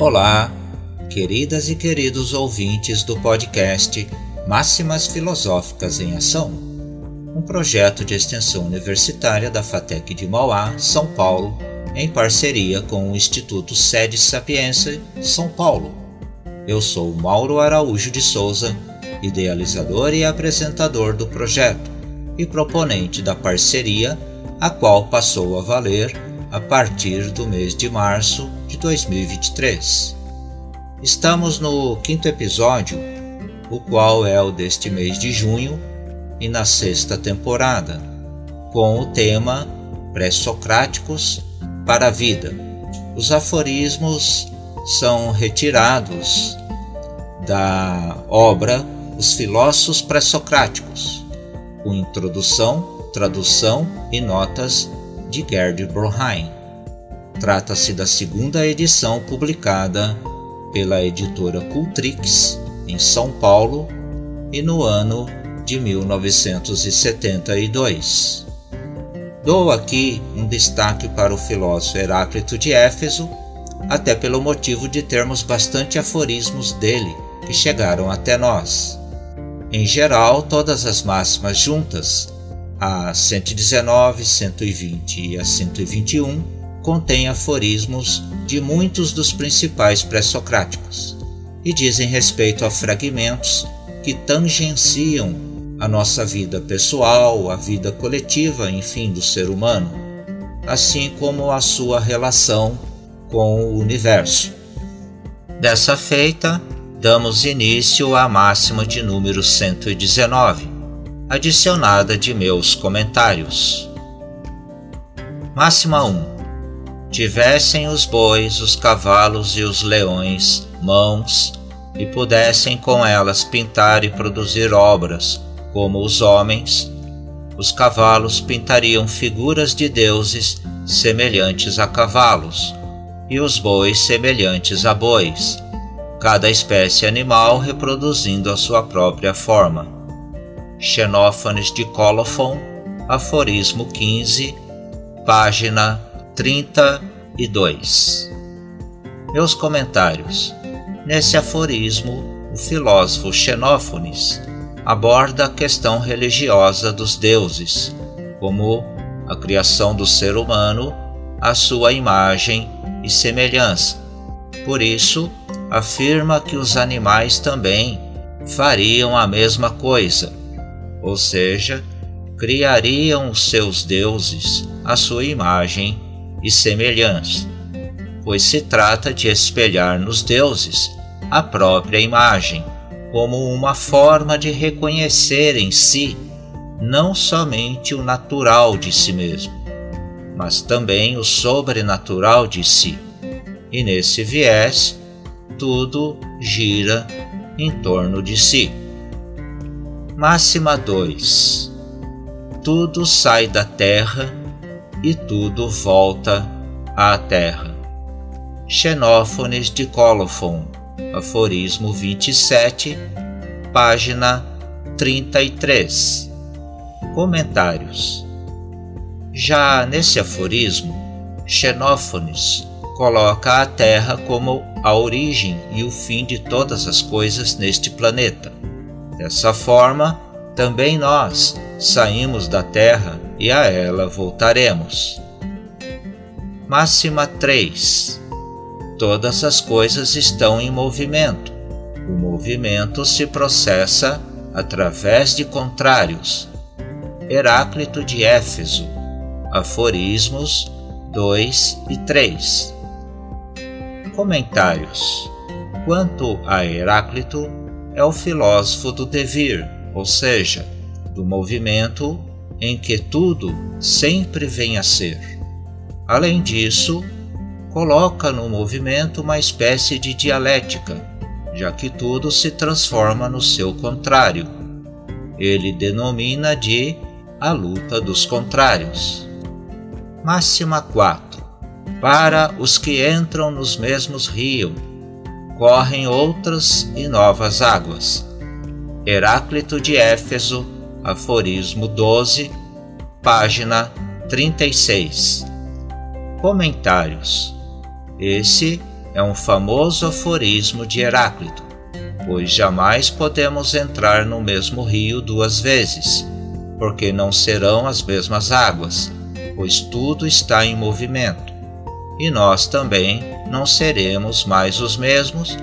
Olá, queridas e queridos ouvintes do podcast Máximas Filosóficas em Ação, um projeto de extensão universitária da FATEC de Mauá, São Paulo, em parceria com o Instituto Sede Sapiência, São Paulo. Eu sou Mauro Araújo de Souza, idealizador e apresentador do projeto e proponente da parceria, a qual passou a valer a partir do mês de março de 2023. Estamos no quinto episódio, o qual é o deste mês de junho e na sexta temporada, com o tema Pré-Socráticos para a Vida. Os aforismos são retirados da obra Os Filósofos Pré-Socráticos, com introdução, tradução e notas de Gerd Broheim. Trata-se da segunda edição publicada pela editora Cultrix em São Paulo e no ano de 1972. Dou aqui um destaque para o filósofo Heráclito de Éfeso, até pelo motivo de termos bastante aforismos dele que chegaram até nós. Em geral, todas as máximas juntas a 119, 120 e a 121 contém aforismos de muitos dos principais pré-socráticos e dizem respeito a fragmentos que tangenciam a nossa vida pessoal, a vida coletiva, enfim, do ser humano, assim como a sua relação com o universo. Dessa feita, damos início à máxima de número 119 adicionada de meus comentários. Máxima 1. Tivessem os bois, os cavalos e os leões mãos, e pudessem com elas pintar e produzir obras, como os homens, os cavalos pintariam figuras de deuses semelhantes a cavalos, e os bois semelhantes a bois, cada espécie animal reproduzindo a sua própria forma Xenófanes de Colofon, aforismo 15, página 32. Meus comentários. Nesse aforismo, o filósofo Xenófanes aborda a questão religiosa dos deuses, como a criação do ser humano, a sua imagem e semelhança. Por isso, afirma que os animais também fariam a mesma coisa ou seja, criariam os seus deuses à sua imagem e semelhança, pois se trata de espelhar nos deuses a própria imagem, como uma forma de reconhecer em si não somente o natural de si mesmo, mas também o sobrenatural de si. E nesse viés, tudo gira em torno de si. Máxima 2 Tudo sai da terra e tudo volta à terra. Xenófanes de Colofon, aforismo 27, página 33. Comentários. Já nesse aforismo, Xenófanes coloca a Terra como a origem e o fim de todas as coisas neste planeta Dessa forma, também nós saímos da terra e a ela voltaremos. Máxima 3. Todas as coisas estão em movimento. O movimento se processa através de contrários. Heráclito de Éfeso, Aforismos 2 e 3. Comentários. Quanto a Heráclito, é o filósofo do devir, ou seja, do movimento em que tudo sempre vem a ser. Além disso, coloca no movimento uma espécie de dialética, já que tudo se transforma no seu contrário. Ele denomina de a luta dos contrários. Máxima 4. Para os que entram nos mesmos rios, correm outras e novas águas. Heráclito de Éfeso, aforismo 12, página 36. Comentários. Esse é um famoso aforismo de Heráclito, pois jamais podemos entrar no mesmo rio duas vezes, porque não serão as mesmas águas, pois tudo está em movimento. E nós também não seremos mais os mesmos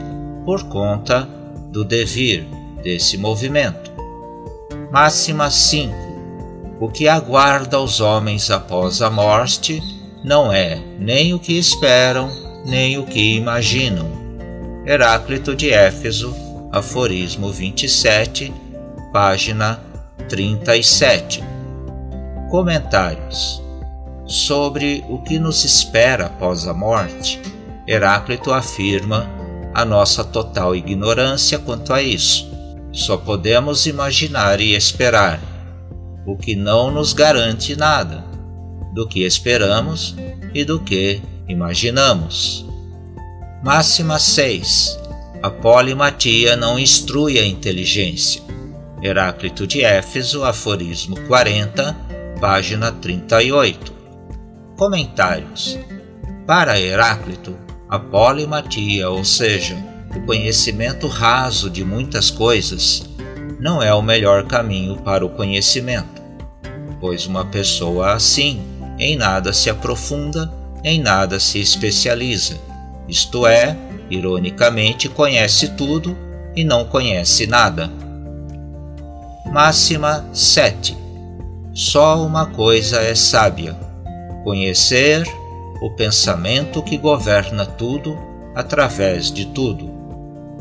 por conta do devir desse movimento. Máxima 5. O que aguarda os homens após a morte não é nem o que esperam, nem o que imaginam. Heráclito de Éfeso, aforismo 27, página 37. Comentários sobre o que nos espera após a morte. Heráclito afirma a nossa total ignorância quanto a isso. Só podemos imaginar e esperar, o que não nos garante nada do que esperamos e do que imaginamos. Máxima 6. A polimatia não instrui a inteligência. Heráclito de Éfeso, aforismo 40, página 38. Comentários. Para Heráclito, a polimatia, ou seja, o conhecimento raso de muitas coisas, não é o melhor caminho para o conhecimento, pois uma pessoa assim em nada se aprofunda, em nada se especializa, isto é, ironicamente, conhece tudo e não conhece nada. Máxima 7. Só uma coisa é sábia: conhecer o pensamento que governa tudo através de tudo.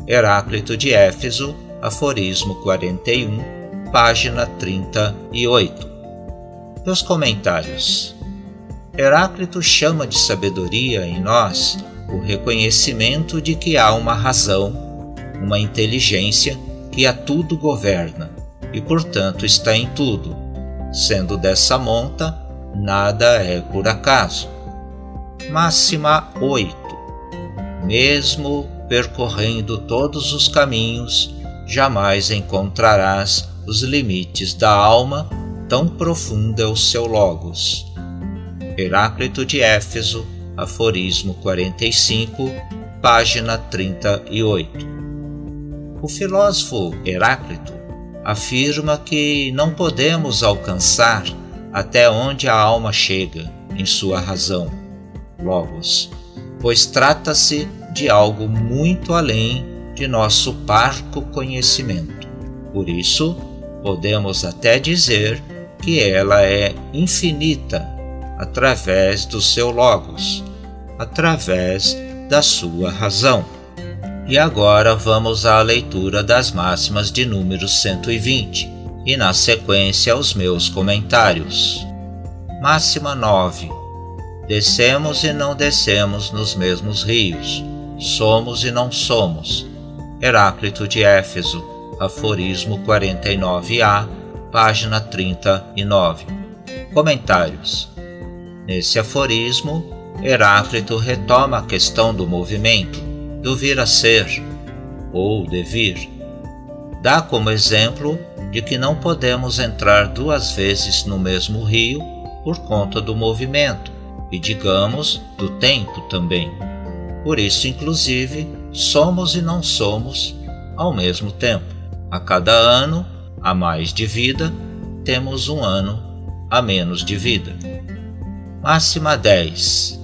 Heráclito de Éfeso, aforismo 41, página 38. Meus comentários. Heráclito chama de sabedoria em nós o reconhecimento de que há uma razão, uma inteligência que a tudo governa e, portanto, está em tudo. Sendo dessa monta, nada é por acaso. Máxima 8. Mesmo percorrendo todos os caminhos, jamais encontrarás os limites da alma, tão profunda é o seu Logos. Heráclito de Éfeso, aforismo 45, página 38. O filósofo Heráclito afirma que não podemos alcançar até onde a alma chega em sua razão, logos, pois trata-se de algo muito além de nosso parco conhecimento. Por isso, podemos até dizer que ela é infinita através do seu Logos, através da sua razão. E agora vamos à leitura das máximas de número 120 e, na sequência, aos meus comentários. Máxima 9. Descemos e não descemos nos mesmos rios, somos e não somos. Heráclito de Éfeso, aforismo 49a, página 39. Comentários. Nesse aforismo, Heráclito retoma a questão do movimento, do vir a ser ou devir. Dá como exemplo de que não podemos entrar duas vezes no mesmo rio por conta do movimento e, digamos, do tempo também. Por isso, inclusive, somos e não somos ao mesmo tempo. A cada ano a mais de vida, temos um ano a menos de vida. Máxima 10.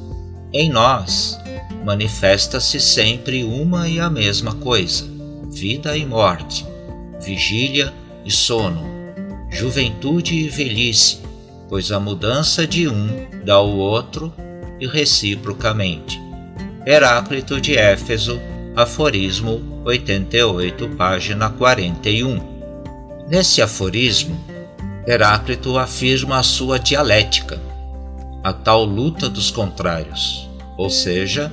Em nós manifesta-se sempre uma e a mesma coisa: vida e morte, vigília e sono, juventude e velhice, pois a mudança de um dá ao outro e reciprocamente. Heráclito de Éfeso, aforismo 88, página 41. Nesse aforismo, Heráclito afirma a sua dialética a tal luta dos contrários, ou seja,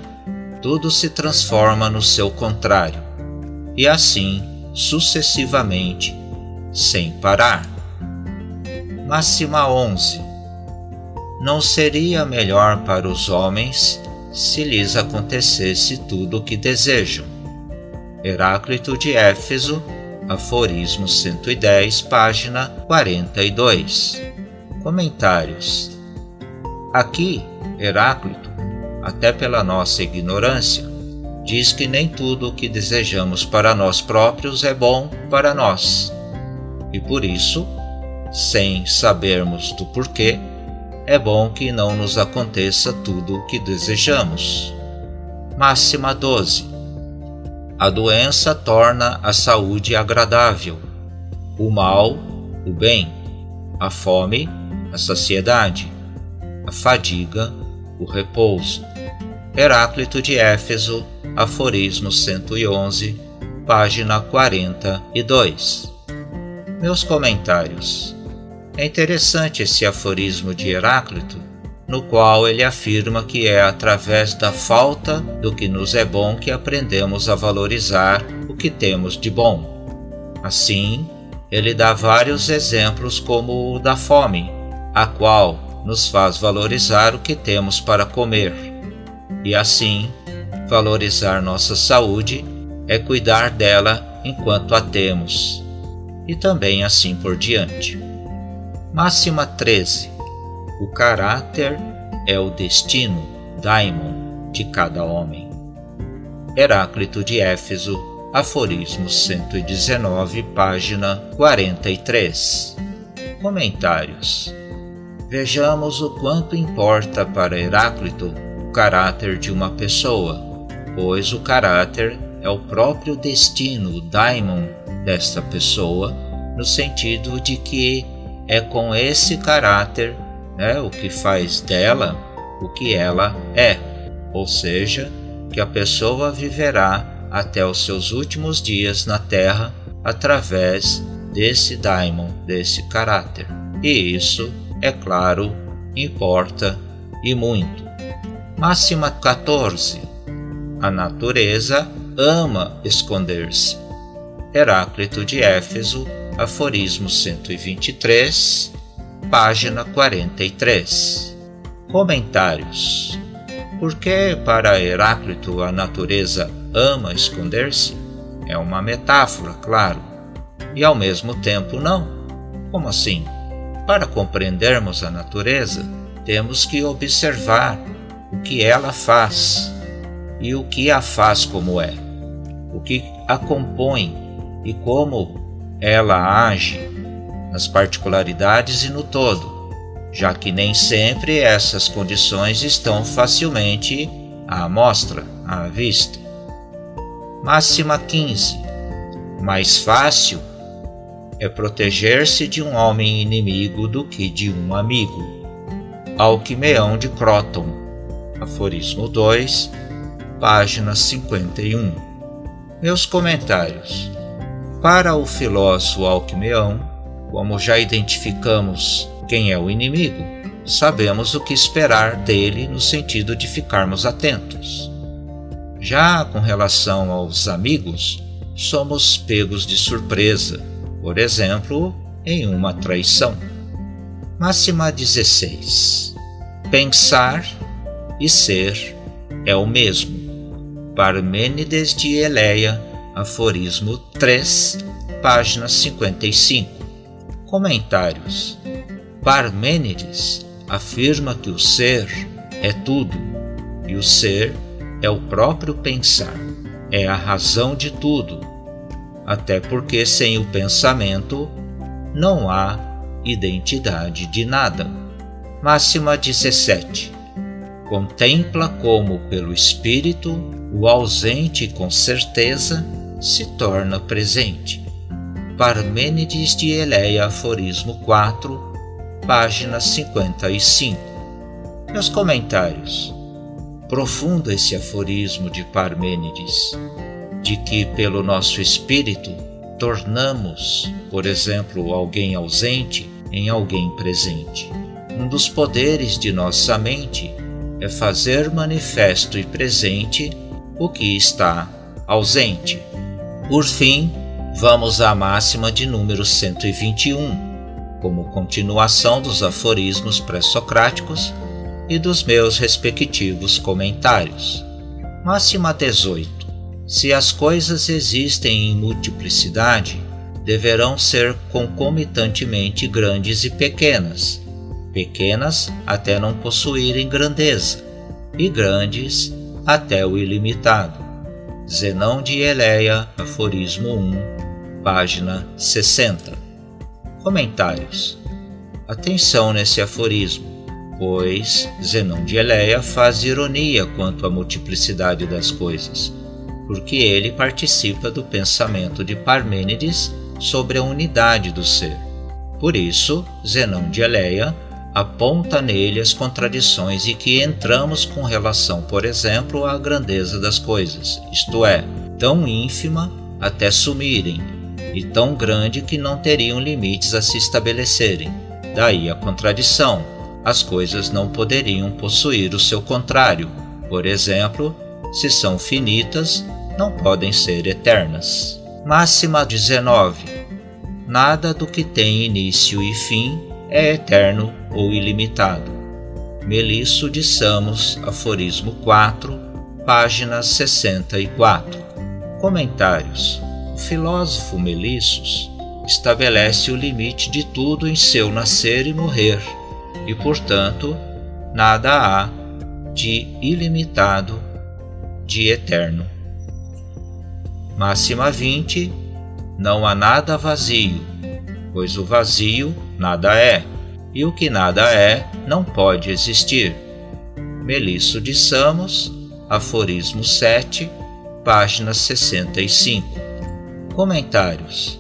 tudo se transforma no seu contrário, e assim sucessivamente, sem parar. Máxima 11. Não seria melhor para os homens se lhes acontecesse tudo o que desejam? Heráclito de Éfeso, aforismo 110, página 42. Comentários Aqui, Heráclito, até pela nossa ignorância, diz que nem tudo o que desejamos para nós próprios é bom para nós. E por isso, sem sabermos do porquê, é bom que não nos aconteça tudo o que desejamos. Máxima 12. A doença torna a saúde agradável, o mal, o bem, a fome, a saciedade, a fadiga, o repouso. Heráclito de Éfeso, Aforismo 111, página 42. Meus comentários. É interessante esse aforismo de Heráclito, no qual ele afirma que é através da falta do que nos é bom que aprendemos a valorizar o que temos de bom. Assim, ele dá vários exemplos, como o da fome, a qual nos faz valorizar o que temos para comer. E assim, valorizar nossa saúde é cuidar dela enquanto a temos, e também assim por diante. Máxima 13. O caráter é o destino, daimon, de cada homem. Heráclito de Éfeso, Aforismo 119, página 43. Comentários. Vejamos o quanto importa para Heráclito o caráter de uma pessoa, pois o caráter é o próprio destino, daimon desta pessoa, no sentido de que é com esse caráter, né, o que faz dela o que ela é, ou seja, que a pessoa viverá até os seus últimos dias na Terra através desse daimon, desse caráter. E isso, é claro, importa e muito. Máxima 14. A natureza ama esconder-se. Heráclito de Éfeso, Aforismo 123, página 43. Comentários. Por que para Heráclito a natureza ama esconder-se? É uma metáfora, claro, e ao mesmo tempo não. Como assim? Para compreendermos a natureza, temos que observar o que ela faz e o que a faz como é, o que a compõe e como ela age nas particularidades e no todo, já que nem sempre essas condições estão facilmente à mostra, à vista. Máxima 15. Mais fácil é proteger-se de um homem inimigo do que de um amigo. Alquimeão de Croton, Aforismo 2, página 51. Meus comentários. Para o filósofo Alquimeão, como já identificamos quem é o inimigo, sabemos o que esperar dele no sentido de ficarmos atentos. Já com relação aos amigos, somos pegos de surpresa, por exemplo, em uma traição. Máxima 16. Pensar e ser é o mesmo. Parmênides de Eleia Aforismo 3, página 55. Comentários. Parmênides afirma que o ser é tudo e o ser é o próprio pensar, é a razão de tudo, até porque sem o pensamento não há identidade de nada. Máxima 17. Contempla como, pelo Espírito, o ausente com certeza se torna presente. Parmênides de Eleia, Aforismo 4, página 55. Meus comentários. Profundo esse aforismo de Parmênides, de que pelo nosso espírito tornamos, por exemplo, alguém ausente em alguém presente. Um dos poderes de nossa mente é fazer manifesto e presente o que está ausente. Por fim, vamos à máxima de número 121, como continuação dos aforismos pré-socráticos e dos meus respectivos comentários. Máxima 18. Se as coisas existem em multiplicidade, deverão ser concomitantemente grandes e pequenas, pequenas até não possuírem grandeza, e grandes até o ilimitado. Zenão de Eleia, aforismo 1, página 60. Comentários. Atenção nesse aforismo, pois Zenão de Eleia faz ironia quanto à multiplicidade das coisas, porque ele participa do pensamento de Parmênides sobre a unidade do ser. Por isso, Zenão de Eleia aponta nele as contradições e que entramos com relação, por exemplo, à grandeza das coisas, isto é, tão ínfima até sumirem, e tão grande que não teriam limites a se estabelecerem. Daí a contradição. As coisas não poderiam possuir o seu contrário. Por exemplo, se são finitas, não podem ser eternas. Máxima 19. Nada do que tem início e fim é eterno ou ilimitado. Melisso de Samos, aforismo 4, página 64. Comentários. O filósofo Melissos estabelece o limite de tudo em seu nascer e morrer, e, portanto, nada há de ilimitado, de eterno. Máxima 20. Não há nada vazio, pois o vazio nada é, e o que nada é não pode existir. Melisso de Samos, aforismo 7, página 65. Comentários.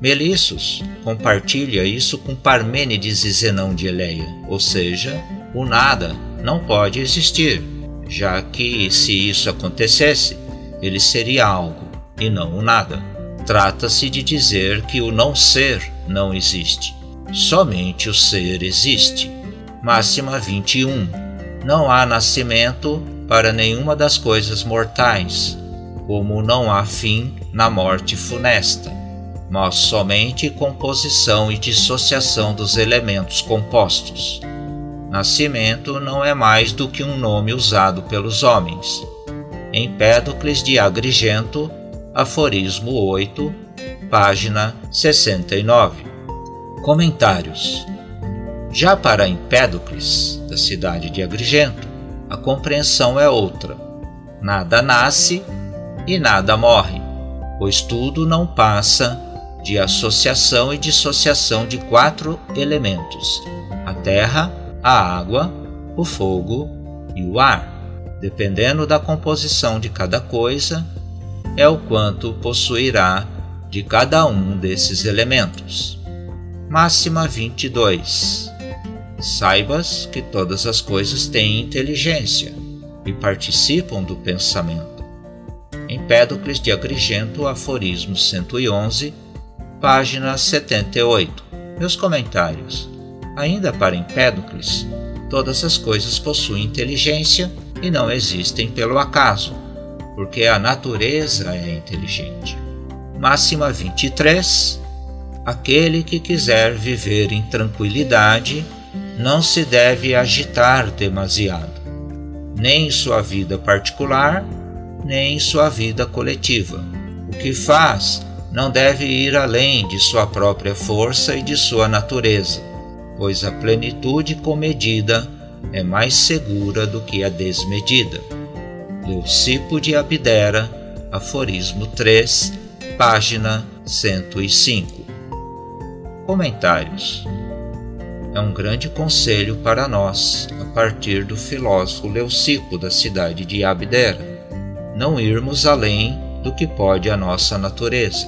Melissos compartilha isso com Parmênides e Zenão de Eleia, ou seja, o nada não pode existir, já que se isso acontecesse, ele seria algo e não o nada. Trata-se de dizer que o não ser não existe. Somente o ser existe. Máxima 21. Não há nascimento para nenhuma das coisas mortais, como não há fim na morte funesta, mas somente composição e dissociação dos elementos compostos. Nascimento não é mais do que um nome usado pelos homens. Empédocles de Agrigento aforismo 8, página 69. Comentários. Já para Empédocles, da cidade de Agrigento, a compreensão é outra. Nada nasce e nada morre, pois tudo não passa de associação e dissociação de quatro elementos: a terra, a água, o fogo e o ar. Dependendo da composição de cada coisa, é o quanto possuirá de cada um desses elementos. Máxima 22. Saibas que todas as coisas têm inteligência e participam do pensamento. Empédocles de Agrigento, aforismo 111, página 78. Meus comentários. Ainda para Empédocles, todas as coisas possuem inteligência e não existem pelo acaso porque a natureza é inteligente. Máxima 23. Aquele que quiser viver em tranquilidade não se deve agitar demasiado, nem em sua vida particular, nem em sua vida coletiva. O que faz não deve ir além de sua própria força e de sua natureza, pois a plenitude comedida é mais segura do que a desmedida. Leucipo de Abdera, aforismo 3, página 105. Comentários. É um grande conselho para nós, a partir do filósofo Leucipo da cidade de Abdera, não irmos além do que pode a nossa natureza,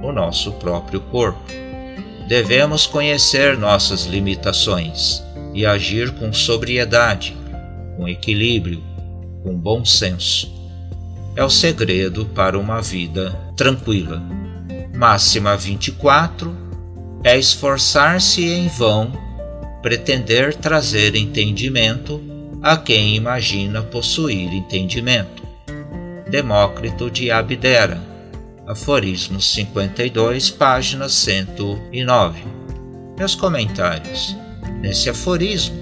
o nosso próprio corpo. Devemos conhecer nossas limitações e agir com sobriedade, com equilíbrio, com bom senso. É o segredo para uma vida tranquila. Máxima 24 é esforçar-se em vão, pretender trazer entendimento a quem imagina possuir entendimento. Demócrito de Abdera, aforismo 52, página 109. Meus comentários. Nesse aforismo,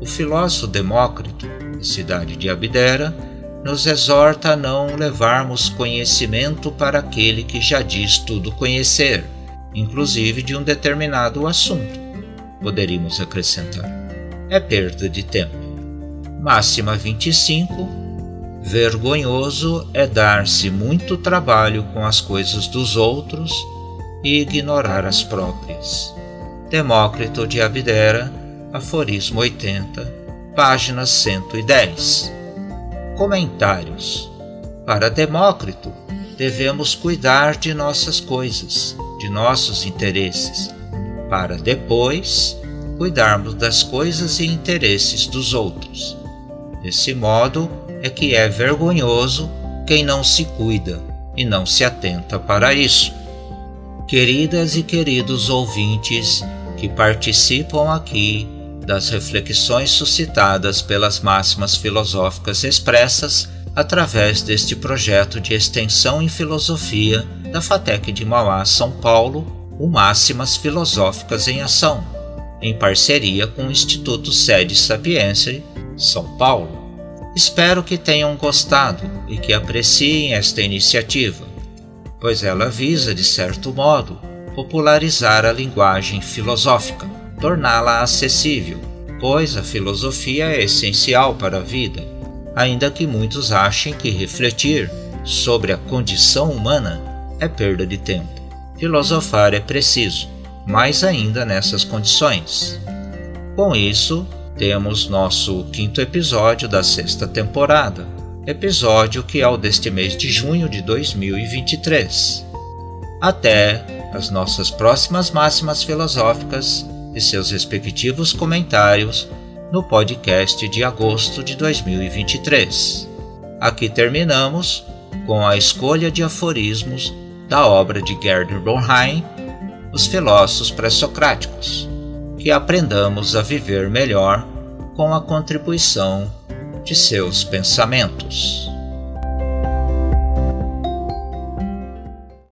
o filósofo Demócrito cidade de Abdera, nos exorta a não levarmos conhecimento para aquele que já diz tudo conhecer, inclusive de um determinado assunto. Poderíamos acrescentar. É perda de tempo. Máxima 25. Vergonhoso é dar-se muito trabalho com as coisas dos outros e ignorar as próprias. Demócrito de Abdera, aforismo 80, página 110. Comentários. Para Demócrito, devemos cuidar de nossas coisas, de nossos interesses, para depois cuidarmos das coisas e interesses dos outros. Desse modo é que é vergonhoso quem não se cuida e não se atenta para isso. Queridas e queridos ouvintes que participam aqui das reflexões suscitadas pelas máximas filosóficas expressas através deste projeto de extensão em filosofia da FATEC de Mauá, São Paulo, o Máximas Filosóficas em Ação, em parceria com o Instituto Sede Sapiência, São Paulo. Espero que tenham gostado e que apreciem esta iniciativa, pois ela visa, de certo modo, popularizar a linguagem filosófica, torná-la acessível, pois a filosofia é essencial para a vida, ainda que muitos achem que refletir sobre a condição humana é perda de tempo. Filosofar é preciso, mais ainda nessas condições. Com isso, temos nosso quinto episódio da sexta temporada, episódio que é o deste mês de junho de 2023. Até as nossas próximas máximas filosóficas e seus respectivos comentários no podcast de agosto de 2023. Aqui terminamos com a escolha de aforismos da obra de Gerdner Bonheim, Os Filósofos Pré-Socráticos, que aprendamos a viver melhor com a contribuição de seus pensamentos.